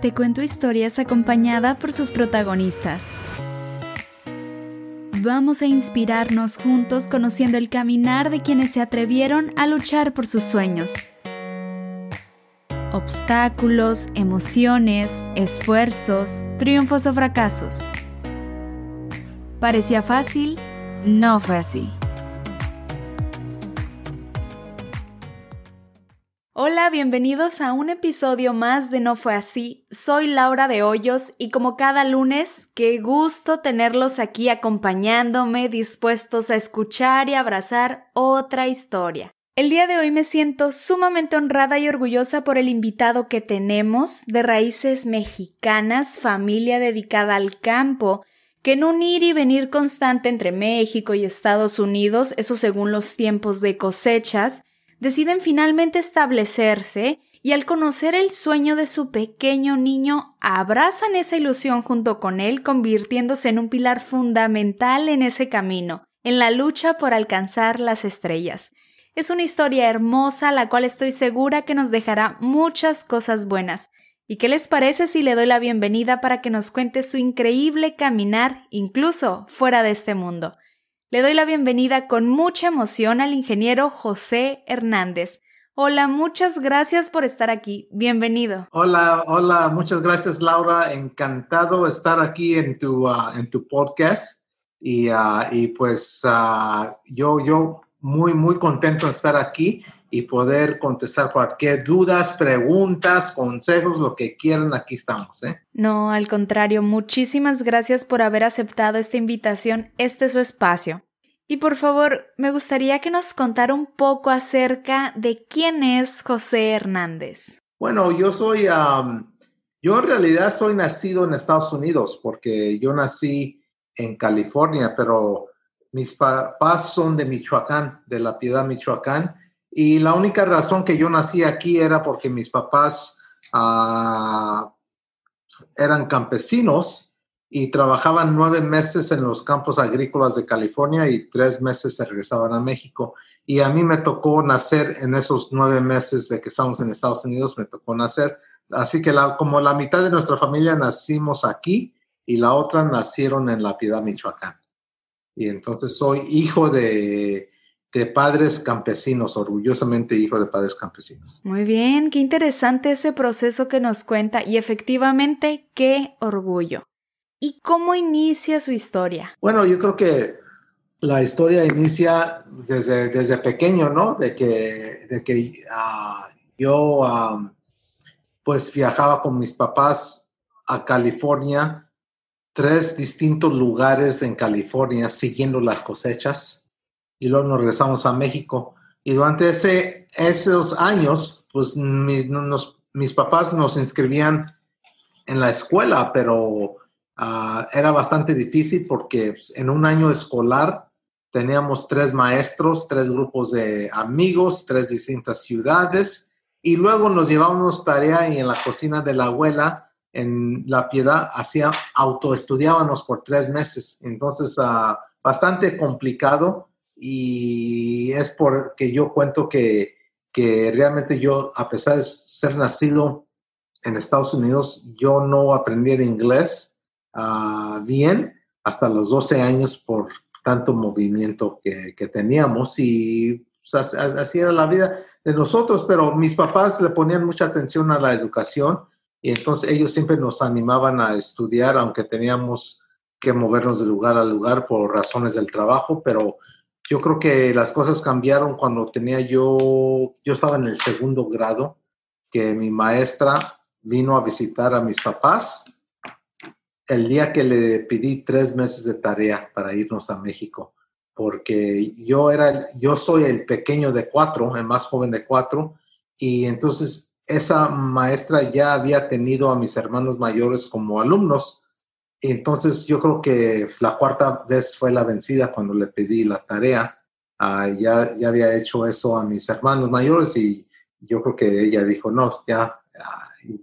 te cuento historias acompañada por sus protagonistas. Vamos a inspirarnos juntos conociendo el caminar de quienes se atrevieron a luchar por sus sueños. Obstáculos, emociones, esfuerzos, triunfos o fracasos. ¿Parecía fácil? No fue así. Bienvenidos a un episodio más de No fue así. Soy Laura de Hoyos y como cada lunes, qué gusto tenerlos aquí acompañándome, dispuestos a escuchar y abrazar otra historia. El día de hoy me siento sumamente honrada y orgullosa por el invitado que tenemos, de raíces mexicanas, familia dedicada al campo, que en un ir y venir constante entre México y Estados Unidos, eso según los tiempos de cosechas, deciden finalmente establecerse y al conocer el sueño de su pequeño niño, abrazan esa ilusión junto con él, convirtiéndose en un pilar fundamental en ese camino, en la lucha por alcanzar las estrellas. Es una historia hermosa, la cual estoy segura que nos dejará muchas cosas buenas. ¿Y qué les parece si le doy la bienvenida para que nos cuente su increíble caminar, incluso fuera de este mundo? Le doy la bienvenida con mucha emoción al ingeniero José Hernández. Hola, muchas gracias por estar aquí. Bienvenido. Hola, hola, muchas gracias Laura. Encantado estar aquí en tu, ah, en tu podcast. Y, ah, y pues ah, yo, yo muy, muy contento de estar aquí y poder contestar cualquier dudas, preguntas, consejos, lo que quieran, aquí estamos. ¿eh? No, al contrario, muchísimas gracias por haber aceptado esta invitación. Este es su espacio. Y por favor, me gustaría que nos contara un poco acerca de quién es José Hernández. Bueno, yo soy, yo en realidad soy nacido en Estados Unidos porque yo nací en California, pero mis papás son de Michoacán, de La Piedad, Michoacán y la única razón que yo nací aquí era porque mis papás ah, eran campesinos y trabajaban nueve meses en los campos agrícolas de California y tres meses se regresaban a México. Y a mí me tocó nacer en esos nueve meses de que estamos en Estados Unidos, me tocó nacer. Así que como la mitad de nuestra familia nacimos aquí y la otra nacieron en La Piedad, Michoacán. Y entonces soy hijo de, de padres campesinos, orgullosamente hijo de padres campesinos. Muy bien, qué interesante ese proceso que nos cuenta y efectivamente qué orgullo. ¿Y cómo inicia su historia? Bueno, yo creo que la historia inicia desde, desde pequeño, ¿no? De que, de que ah, yo pues viajaba con mis papás a California, tres distintos lugares en California siguiendo las cosechas y luego nos regresamos a México. Y durante ese, esos años, pues mis papás nos inscribían en la escuela, pero ah, era bastante difícil porque pues, en un año escolar teníamos tres maestros, tres grupos de amigos, tres distintas ciudades, y luego nos llevábamos tarea y en la cocina de la abuela, en La Piedad, hacía, autoestudiábamos por tres meses. Entonces, uh, bastante complicado y es porque yo cuento que, que realmente yo, a pesar de ser nacido en Estados Unidos, yo no aprendí el inglés uh, bien hasta los 12 años por tanto movimiento que, que teníamos y pues, así era la vida de nosotros, pero mis papás le ponían mucha atención a la educación y entonces ellos siempre nos animaban a estudiar, aunque teníamos que movernos de lugar a lugar por razones del trabajo, pero yo creo que las cosas cambiaron cuando tenía yo, yo estaba en el segundo grado, que mi maestra vino a visitar a mis papás el día que le pedí tres meses de tarea para irnos a México, porque yo era, yo soy el pequeño de cuatro, el más joven de cuatro, y entonces esa maestra ya había tenido a mis hermanos mayores como alumnos entonces yo creo que la cuarta vez fue la vencida cuando le pedí la tarea. Ah, ya, ya había hecho eso a mis hermanos mayores y yo creo que ella dijo, no, ya,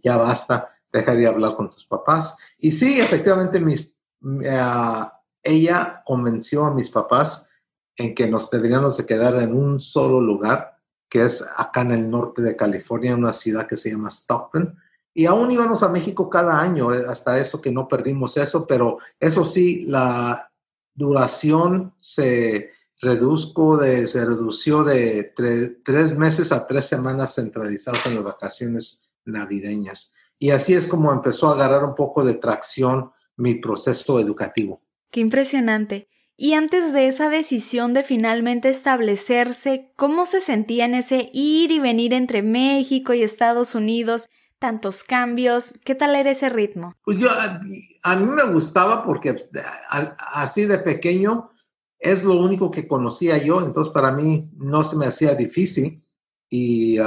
ya basta, dejaría hablar con tus papás. Y sí, efectivamente, mis, ah, ella convenció a mis papás en que nos deberíamos de quedar en un solo lugar, que es acá en el norte de California, una ciudad que se llama Stockton. Y aún íbamos a México cada año, eh, hasta eso que no perdimos eso, pero eso sí, la duración se reduzco de, se redució de tres meses a tres semanas centralizados en las vacaciones navideñas. Y así es como empezó a agarrar un poco de tracción mi proceso educativo. Qué impresionante. Y antes de esa decisión de finalmente establecerse, ¿cómo se sentía en ese ir y venir entre México y Estados Unidos? Tantos cambios, ¿qué tal era ese ritmo? Pues yo, a, mí me gustaba porque pues, así de pequeño es lo único que conocía yo, entonces para mí no se me hacía difícil y,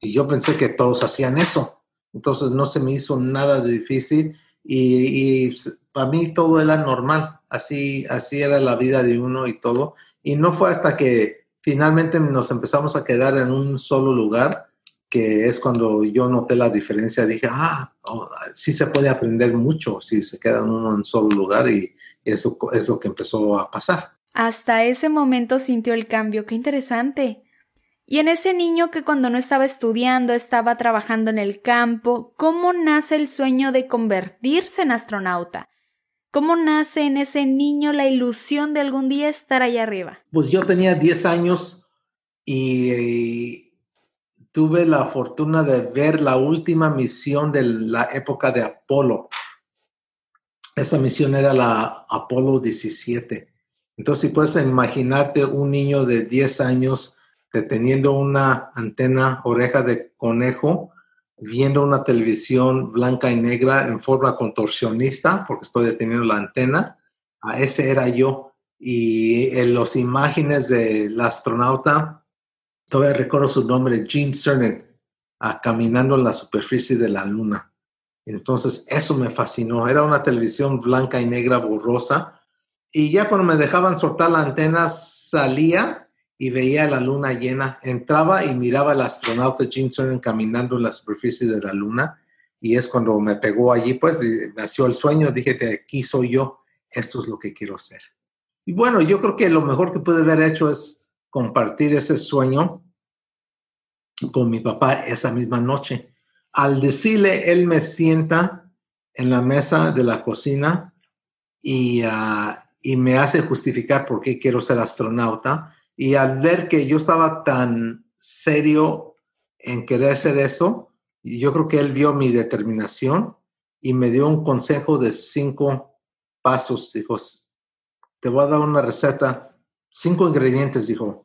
y yo pensé que todos hacían eso, entonces no se me hizo nada de difícil y, y para mí todo era normal así, así era la vida de uno y todo. Y no fue hasta que finalmente nos empezamos a quedar en un solo lugar que es cuando yo noté la diferencia. Dije, ah, oh, sí se puede aprender mucho si se queda en uno en un solo lugar y eso es lo que empezó a pasar. Hasta ese momento sintió el cambio. Qué interesante. Y en ese niño que cuando no estaba estudiando estaba trabajando en el campo, ¿cómo nace el sueño de convertirse en astronauta? ¿Cómo nace en ese niño la ilusión de algún día estar allá arriba? Pues yo tenía 10 años y tuve la fortuna de ver la última misión de la época de Apolo. Esa misión era la Apolo 17. Entonces, si puedes imaginarte un niño de 10 años deteniendo una antena, oreja de conejo, viendo una televisión blanca y negra en forma contorsionista, porque estoy deteniendo la antena. A ese era yo. Y en las imágenes del astronauta, todavía recuerdo su nombre, Gene Cernan, caminando en la superficie de la luna. Entonces, eso me fascinó. Era una televisión blanca y negra borrosa. Y ya cuando me dejaban soltar la antena, salía y veía la luna llena. Entraba y miraba al astronauta Gene Cernan caminando en la superficie de la luna. Y es cuando me pegó allí, pues nació el sueño. Dije, de aquí soy yo, esto es lo que quiero hacer. Y bueno, yo creo que lo mejor que pude haber hecho es compartir ese sueño con mi papá esa misma noche. Al decirle, él me sienta en la mesa de la cocina y, ah, y me hace justificar por qué quiero ser astronauta y al ver que yo estaba tan serio en querer ser eso, yo creo que él vio mi determinación y me dio un consejo de cinco pasos. Dijo, te voy a dar una receta, cinco ingredientes, dijo.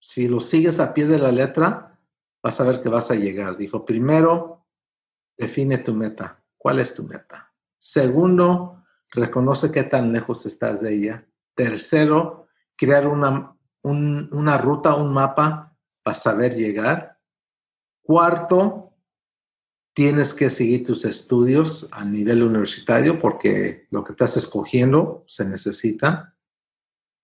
Si lo sigues a pie de la letra, vas a ver que vas a llegar. Dijo, primero, define tu meta. ¿Cuál es tu meta? Segundo, reconoce qué tan lejos estás de ella. Tercero, crear una una ruta, un mapa para saber llegar. Cuarto, tienes que seguir tus estudios a nivel universitario porque lo que estás escogiendo se necesita.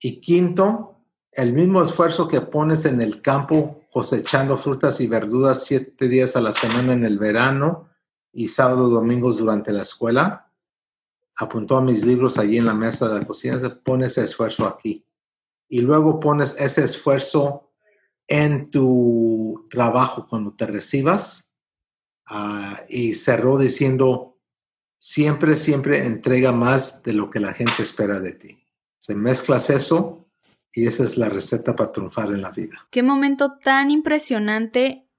Y quinto, el mismo esfuerzo que pones en el campo cosechando frutas y verduras siete días a la semana en el verano y sábado domingos durante la escuela. Apuntó a mis libros allí en la mesa de la cocina, se pone ese esfuerzo aquí y luego pones ese esfuerzo en tu trabajo cuando te recibas. Ah, y cerró diciendo, siempre, siempre entrega más de lo que la gente espera de ti. Se mezclas eso y esa es la receta para triunfar en la vida. Qué momento tan impresionante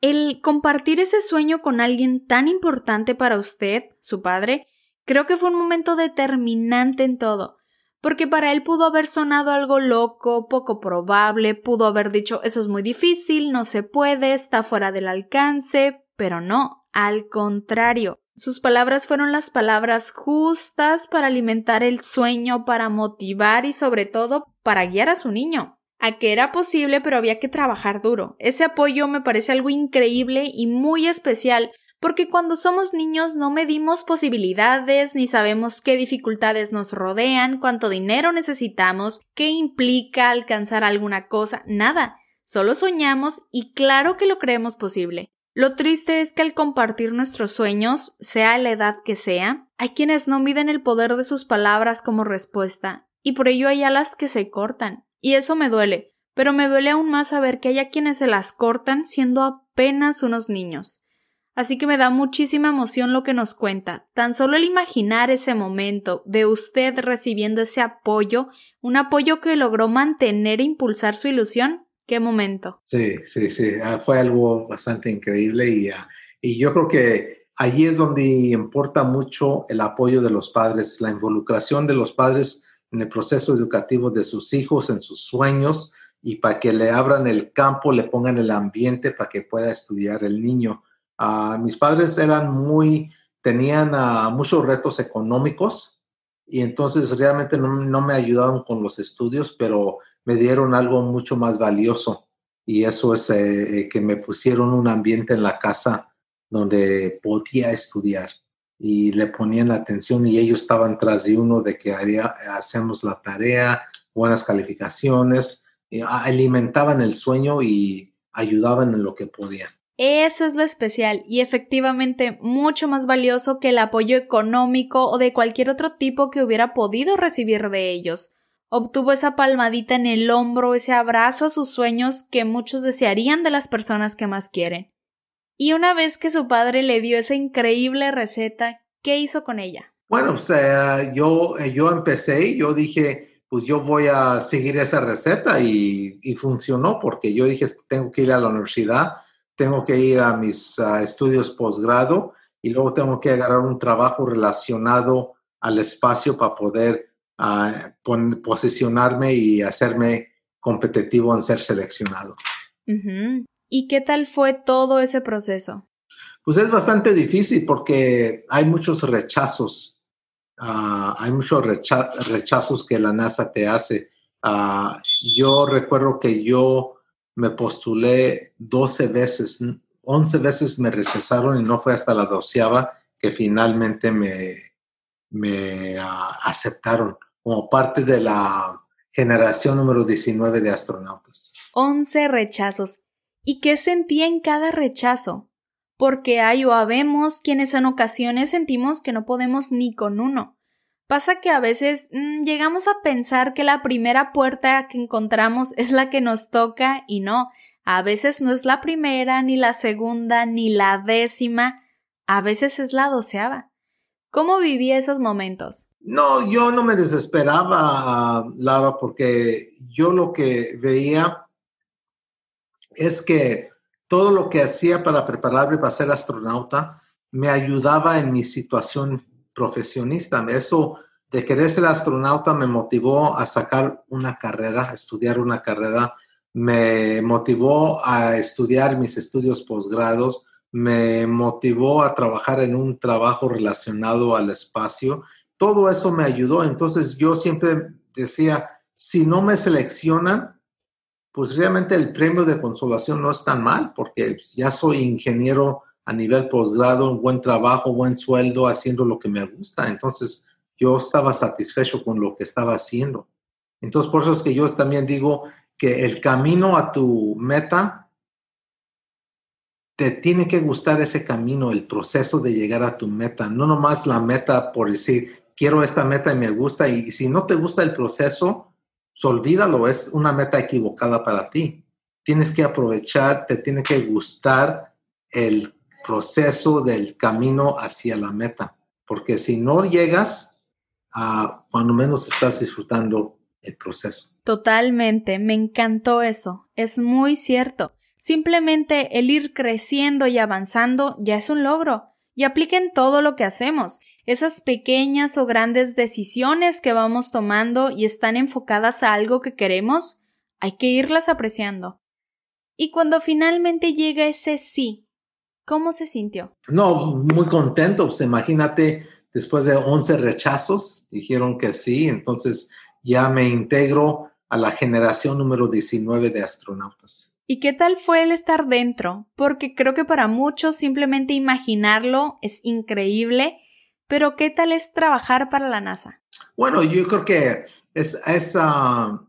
el compartir ese sueño con alguien tan importante para usted, su padre, creo que fue un momento determinante en todo porque para él pudo haber sonado algo loco, poco probable, pudo haber dicho eso es muy difícil, no se puede, está fuera del alcance, pero no, al contrario. Sus palabras fueron las palabras justas para alimentar el sueño, para motivar y sobre todo para guiar a su niño. A que era posible, pero había que trabajar duro. Ese apoyo me parece algo increíble y muy especial porque cuando somos niños no medimos posibilidades ni sabemos qué dificultades nos rodean, cuánto dinero necesitamos, qué implica alcanzar alguna cosa, nada. Solo soñamos y claro que lo creemos posible. Lo triste es que al compartir nuestros sueños, sea la edad que sea, hay quienes no miden el poder de sus palabras como respuesta, y por ello hay alas que se cortan. Y eso me duele, pero me duele aún más saber que haya quienes se las cortan siendo apenas unos niños. Así que me da muchísima emoción lo que nos cuenta. Tan solo el imaginar ese momento de usted recibiendo ese apoyo, un apoyo que logró mantener e impulsar su ilusión, qué momento. Sí, sí, sí, ah, fue algo bastante increíble y, y yo creo que allí es donde importa mucho el apoyo de los padres, la involucración de los padres en el proceso educativo de sus hijos, en sus sueños y para que le abran el campo, le pongan el ambiente para que pueda estudiar el niño Ah, mis padres eran muy, tenían ah, muchos retos económicos y entonces realmente no, me ayudaron con los estudios, pero me dieron algo mucho más valioso y eso es eh, eh, que me pusieron un ambiente en la casa donde podía estudiar y le ponían la atención y ellos estaban tras de uno de que haría, hacemos la tarea, buenas calificaciones, alimentaban el sueño y ayudaban en lo que podían. Eso es lo especial y efectivamente mucho más valioso que el apoyo económico o de cualquier otro tipo que hubiera podido recibir de ellos. Obtuvo esa palmadita en el hombro, ese abrazo a sus sueños que muchos desearían de las personas que más quieren. Y una vez que su padre le dio esa increíble receta, ¿qué hizo con ella? Bueno, pues eh, yo, yo empecé, yo dije, pues yo voy a seguir esa receta y, y funcionó porque yo dije, tengo que ir a la universidad tengo que ir a mis estudios posgrado y luego tengo que agarrar un trabajo relacionado al espacio para poder posicionarme y hacerme competitivo en ser seleccionado. ¿Y qué tal fue todo ese proceso? Pues es bastante difícil porque hay muchos rechazos. Ah, hay muchos rechazos que la NASA te hace. Ah, yo recuerdo que yo me postulé 12 veces, 11 veces me rechazaron y no fue hasta la doceava que finalmente me, me ah, aceptaron como parte de la generación número 19 de astronautas. 11 rechazos. ¿Y qué sentía en cada rechazo? Porque hay o habemos quienes en ocasiones sentimos que no podemos ni con uno. Pasa que a veces mm, llegamos a pensar que la primera puerta que encontramos es la que nos toca y no, a veces no es la primera, ni la segunda, ni la décima, a veces es la doceava. ¿Cómo vivía esos momentos? No, yo no me desesperaba, Laura, porque yo lo que veía es que todo lo que hacía para prepararme para ser astronauta me ayudaba en mi situación profesionista. Eso de querer ser astronauta me motivó a sacar una carrera, a estudiar una carrera, me motivó a estudiar mis estudios posgrados, me motivó a trabajar en un trabajo relacionado al espacio. Todo eso me ayudó. Entonces yo siempre decía, si no me seleccionan, pues realmente el premio de consolación no es tan mal, porque ya soy ingeniero a nivel posgrado, buen trabajo, buen sueldo, haciendo lo que me gusta. Entonces, yo estaba satisfecho con lo que estaba haciendo. Entonces, por eso es que yo también digo que el camino a tu meta, te tiene que gustar ese camino, el proceso de llegar a tu meta, no nomás la meta por decir, quiero esta meta y me gusta, y, si no te gusta el proceso, pues olvídalo, es una meta equivocada para ti. Tienes que aprovechar, te tiene que gustar el proceso del camino hacia la meta. Porque si no llegas, a cuando menos estás disfrutando el proceso. Totalmente, me encantó eso. Es muy cierto. Simplemente el ir creciendo y avanzando ya es un logro. Y apliquen todo lo que hacemos. Esas pequeñas o grandes decisiones que vamos tomando y están enfocadas a algo que queremos, hay que irlas apreciando. Y cuando finalmente llega ese sí, ¿Cómo se sintió? No, muy contento. Pues imagínate, después de 11 rechazos, dijeron que sí, entonces ya me integro a la generación número 19 de astronautas. ¿Y qué tal fue el estar dentro? Porque creo que para muchos simplemente imaginarlo es increíble, pero ¿qué tal es trabajar para la NASA? Bueno, yo creo que es, es, ah,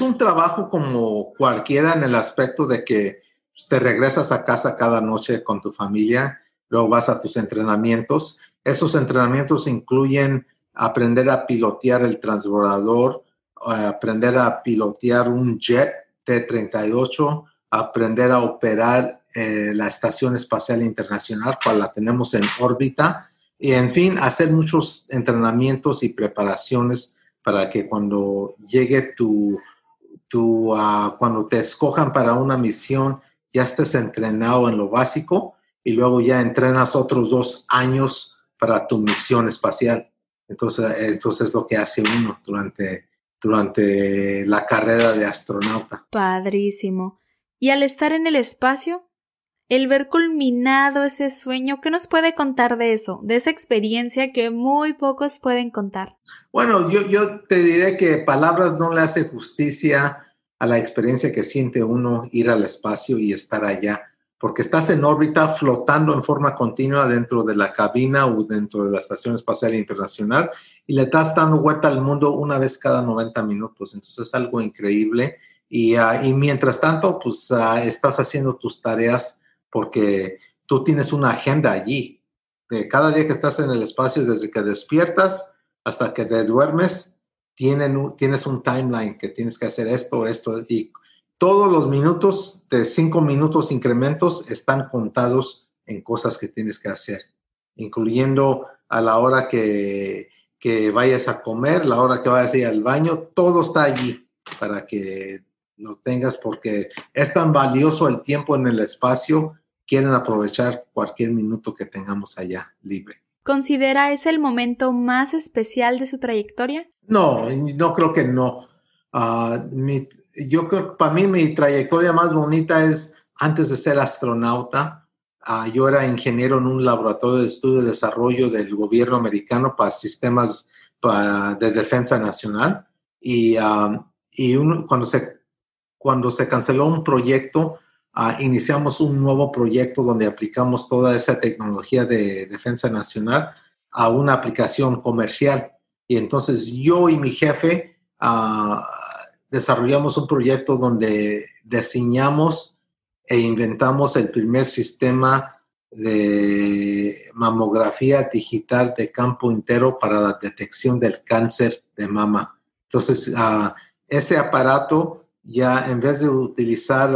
un trabajo como cualquiera en el aspecto de que te regresas a casa cada noche con tu familia, luego vas a tus entrenamientos. Esos entrenamientos incluyen aprender a pilotear el transbordador, eh, aprender a pilotear un jet T-38, aprender a operar eh, la Estación Espacial Internacional, cual la tenemos en órbita, y en fin, hacer muchos entrenamientos y preparaciones para que cuando llegue tu, tu ah, cuando te escojan para una misión, ya estés entrenado en lo básico y luego ya entrenas otros dos años para tu misión espacial. Entonces, entonces es lo que hace uno durante, durante la carrera de astronauta. Padrísimo. Y al estar en el espacio, el ver culminado ese sueño, ¿qué nos puede contar de eso, de esa experiencia que muy pocos pueden contar? Bueno, yo, te diré que palabras no le hace justicia a la experiencia que siente uno ir al espacio y estar allá, porque estás en órbita flotando en forma continua dentro de la cabina o dentro de la Estación Espacial Internacional y le estás dando vuelta al mundo una vez cada 90 minutos. Entonces es algo increíble. Y, ah, y mientras tanto, pues ah, estás haciendo tus tareas porque tú tienes una agenda allí. De cada día que estás en el espacio, desde que despiertas hasta que te duermes, tienen, tienes un timeline que tienes que hacer esto, esto, y todos los minutos de cinco minutos incrementos están contados en cosas que tienes que hacer, incluyendo a la hora que, que vayas a comer, la hora que vayas a ir al baño, todo está allí para que lo tengas porque es tan valioso el tiempo en el espacio quieren aprovechar cualquier minuto que tengamos allá libre. ¿Considera ese el momento más especial de su trayectoria? No, no creo que no. Ah, yo creo que para mí mi trayectoria más bonita es antes de ser astronauta. Ah, yo era ingeniero en un laboratorio de estudio y desarrollo del gobierno americano para sistemas de defensa nacional. Y, ah, y cuando, se, cuando se canceló un proyecto, Ah, iniciamos un nuevo proyecto donde aplicamos toda esa tecnología de defensa nacional a una aplicación comercial. Y entonces yo y mi jefe ah, desarrollamos un proyecto donde diseñamos e inventamos el primer sistema de mamografía digital de campo entero para la detección del cáncer de mama. Entonces, ah, ese aparato ya en vez de utilizar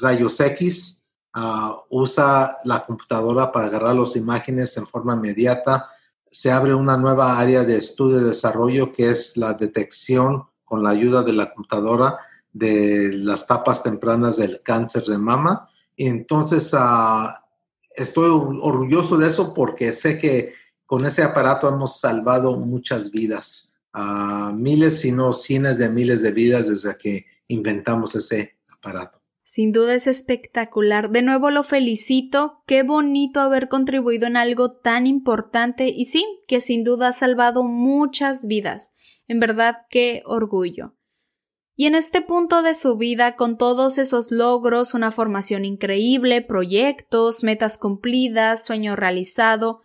rayos X, ah, usa la computadora para agarrar las imágenes en forma inmediata. Se abre una nueva área de estudio y desarrollo que es la detección con la ayuda de la computadora de las tapas tempranas del cáncer de mama. Y entonces ah, estoy orgulloso de eso porque sé que con ese aparato hemos salvado muchas vidas, a miles, si no cientos de miles de vidas desde que inventamos ese aparato. Sin duda es espectacular. De nuevo lo felicito. Qué bonito haber contribuido en algo tan importante y sí, que sin duda ha salvado muchas vidas. En verdad, qué orgullo. Y en este punto de su vida, con todos esos logros, una formación increíble, proyectos, metas cumplidas, sueño realizado,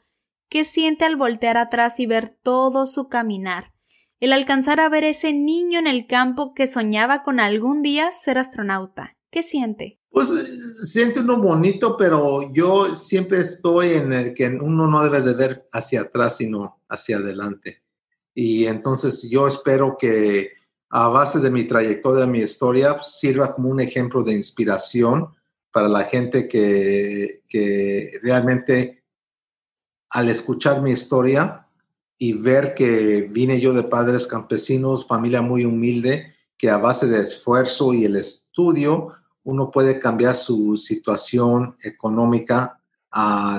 ¿qué siente al voltear atrás y ver todo su caminar? El alcanzar a ver ese niño en el campo que soñaba con algún día ser astronauta. ¿Qué siente? Pues siente uno bonito, pero yo siempre estoy en el que uno no debe de ver hacia atrás, sino hacia adelante. Y entonces yo espero que a base de mi trayectoria, mi historia, sirva como un ejemplo de inspiración para la gente que, que realmente al escuchar mi historia y ver que vine yo de padres campesinos, familia muy humilde, que a base de esfuerzo y el estudio uno puede cambiar su situación económica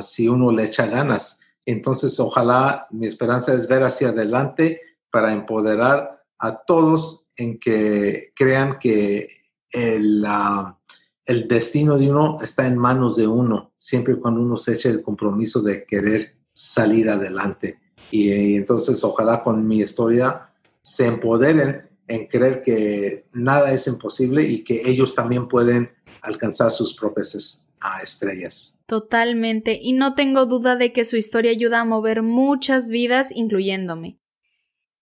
si uno le echa ganas. Entonces, ojalá mi esperanza es ver hacia adelante para empoderar a todos en que crean que el, el destino de uno está en manos de uno, siempre cuando uno se eche el compromiso de querer salir adelante. Y, y entonces, ojalá con mi historia se empoderen en creer que nada es imposible y que ellos también pueden alcanzar sus propias estrellas. Totalmente, y no tengo duda de que su historia ayuda a mover muchas vidas, incluyéndome.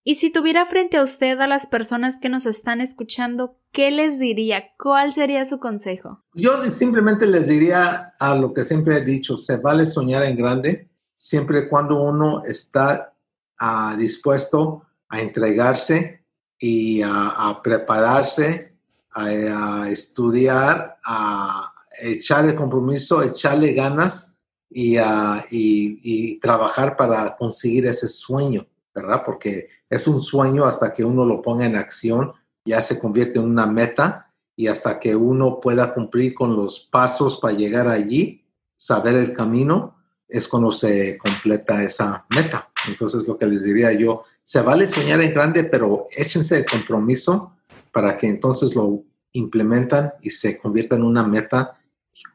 Y si tuviera frente a usted a las personas que nos están escuchando, ¿qué les diría? ¿Cuál sería su consejo? Yo simplemente les diría a lo que siempre he dicho, se vale soñar en grande, siempre cuando uno está uh, dispuesto a entregarse y a, prepararse, a, estudiar, a echarle compromiso, echarle ganas y, uh, y, y, trabajar para conseguir ese sueño, ¿verdad? Porque es un sueño hasta que uno lo ponga en acción, ya se convierte en una meta y hasta que uno pueda cumplir con los pasos para llegar allí, saber el camino, es cuando se completa esa meta. Entonces, lo que les diría yo, se vale soñar en grande, pero échense el compromiso para que entonces lo implementan y se convierta en una meta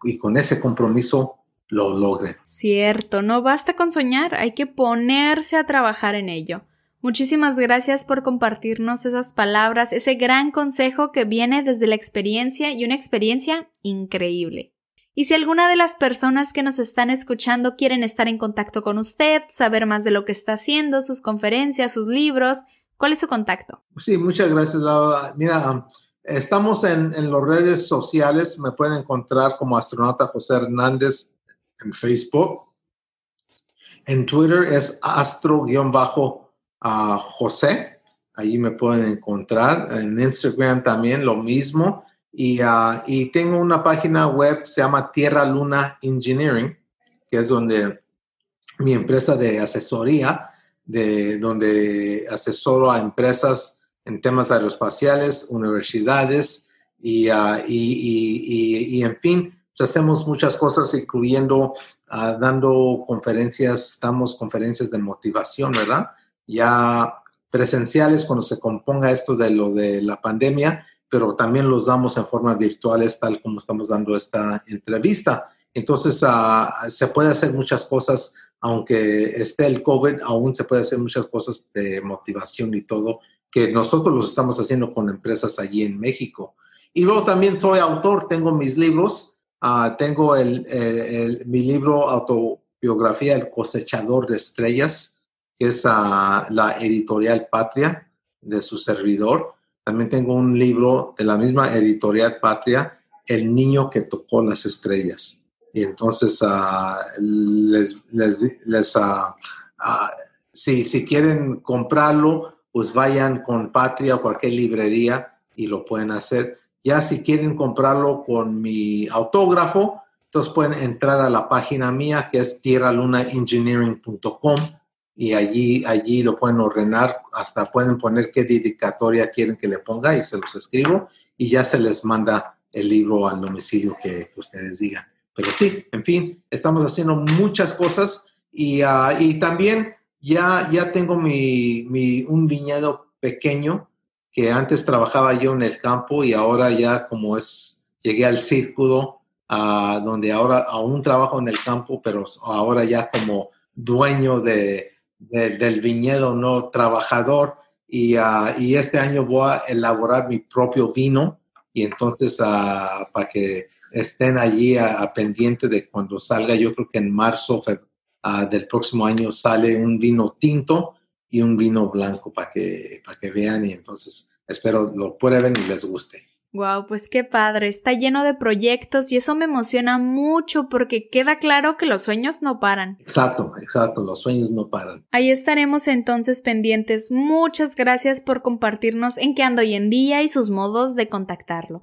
y con ese compromiso lo logren. Cierto, no basta con soñar, hay que ponerse a trabajar en ello. Muchísimas gracias por compartirnos esas palabras, ese gran consejo que viene desde la experiencia y una experiencia increíble. Y si alguna de las personas que nos están escuchando quieren estar en contacto con usted, saber más de lo que está haciendo, sus conferencias, sus libros, ¿cuál es su contacto? Sí, muchas gracias, Laura. Mira, estamos en, las redes sociales, me pueden encontrar como astronauta José Hernández en Facebook. En Twitter es astro-josé. Allí me pueden encontrar. En Instagram también lo mismo. Y, uh, y, tengo una página web, se llama Tierra Luna Engineering, que es donde mi empresa de asesoría, de donde asesoro a empresas en temas aeroespaciales, universidades y, uh, y, y, en fin, pues, hacemos muchas cosas, incluyendo uh, dando conferencias, damos conferencias de motivación, ¿verdad? Ya presenciales cuando se componga esto de lo de la pandemia, pero también los damos en forma virtual, tal como estamos dando esta entrevista. Entonces, uh, se puede hacer muchas cosas, aunque esté el COVID, aún se puede hacer muchas cosas de motivación y todo, que nosotros los estamos haciendo con empresas allí en México. Y luego también soy autor, tengo mis libros, Ah, tengo el, mi libro autobiografía El cosechador de estrellas, que es uh, la editorial Patria de su servidor. También tengo un libro de la misma editorial Patria, El niño que tocó las estrellas. Y entonces uh, les, les si, si quieren comprarlo, pues vayan con Patria o cualquier librería y lo pueden hacer. Ya si quieren comprarlo con mi autógrafo, entonces pueden entrar a la página mía que es tierralunaengineering.com y allí, allí lo pueden ordenar, hasta pueden poner qué dedicatoria quieren que le ponga y se los escribo y ya se les manda el libro al domicilio que, ustedes digan. Pero sí, en fin, estamos haciendo muchas cosas y, ah, y también ya, ya tengo mi, mi, un viñedo pequeño que antes trabajaba yo en el campo y ahora ya como es, llegué al círculo, uh, donde ahora aún trabajo en el campo, pero ahora ya como dueño de, del viñedo, no trabajador. Y, uh, y, este año voy a elaborar mi propio vino y entonces uh, para que estén allí a, pendiente de cuando salga, yo creo que en marzo del próximo año sale un vino tinto y un vino blanco para que, para que vean y entonces espero lo prueben y les guste. Wow, pues qué padre, está lleno de proyectos y eso me emociona mucho porque queda claro que los sueños no paran. Exacto, exacto, los sueños no paran. Ahí estaremos entonces pendientes. Muchas gracias por compartirnos en qué anda hoy en día y sus modos de contactarlo.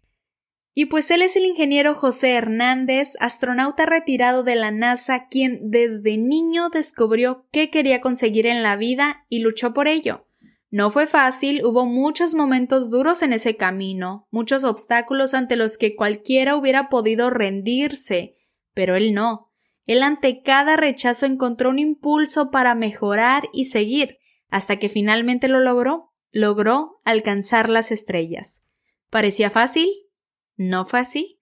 Y pues él es el ingeniero José Hernández, astronauta retirado de la NASA, quien desde niño descubrió qué quería conseguir en la vida y luchó por ello. No fue fácil, hubo muchos momentos duros en ese camino, muchos obstáculos ante los que cualquiera hubiera podido rendirse, pero él no. Él ante cada rechazo encontró un impulso para mejorar y seguir, hasta que finalmente lo logró, logró alcanzar las estrellas. ¿Parecía fácil? ¿No fue así?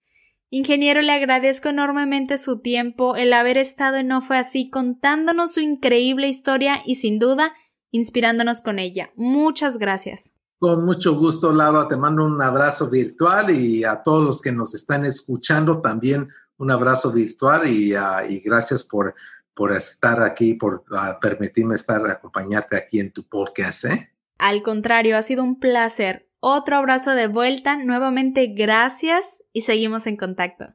Ingeniero, le agradezco enormemente su tiempo, el haber estado en No fue así contándonos su increíble historia y sin duda inspirándonos con ella. Muchas gracias. Con mucho gusto, Laura. Te mando un abrazo virtual y a todos los que nos están escuchando también un abrazo virtual y, ah, gracias por, por estar aquí, por ah, permitirme estar, acompañarte aquí en tu podcast. ¿eh? Al contrario, ha sido un placer. Otro abrazo de vuelta, nuevamente gracias y seguimos en contacto.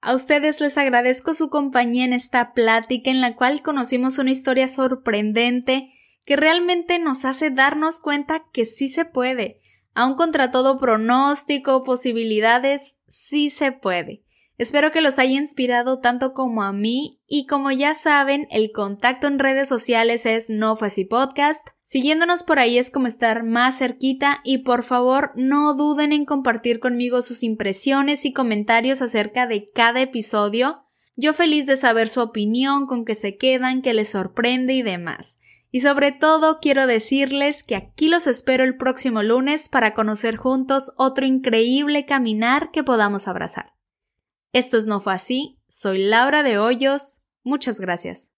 A ustedes les agradezco su compañía en esta plática en la cual conocimos una historia sorprendente que realmente nos hace darnos cuenta que sí se puede. Aun contra todo pronóstico, posibilidades, sí se puede. Espero que los haya inspirado tanto como a mí y como ya saben, el contacto en redes sociales es No Fue Podcast. Siguiéndonos por ahí es como estar más cerquita y por favor no duden en compartir conmigo sus impresiones y comentarios acerca de cada episodio. Yo feliz de saber su opinión, con qué se quedan, qué les sorprende y demás. Y sobre todo quiero decirles que aquí los espero el próximo lunes para conocer juntos otro increíble caminar que podamos abrazar. Esto es No fue así, soy Laura de Hoyos, muchas gracias.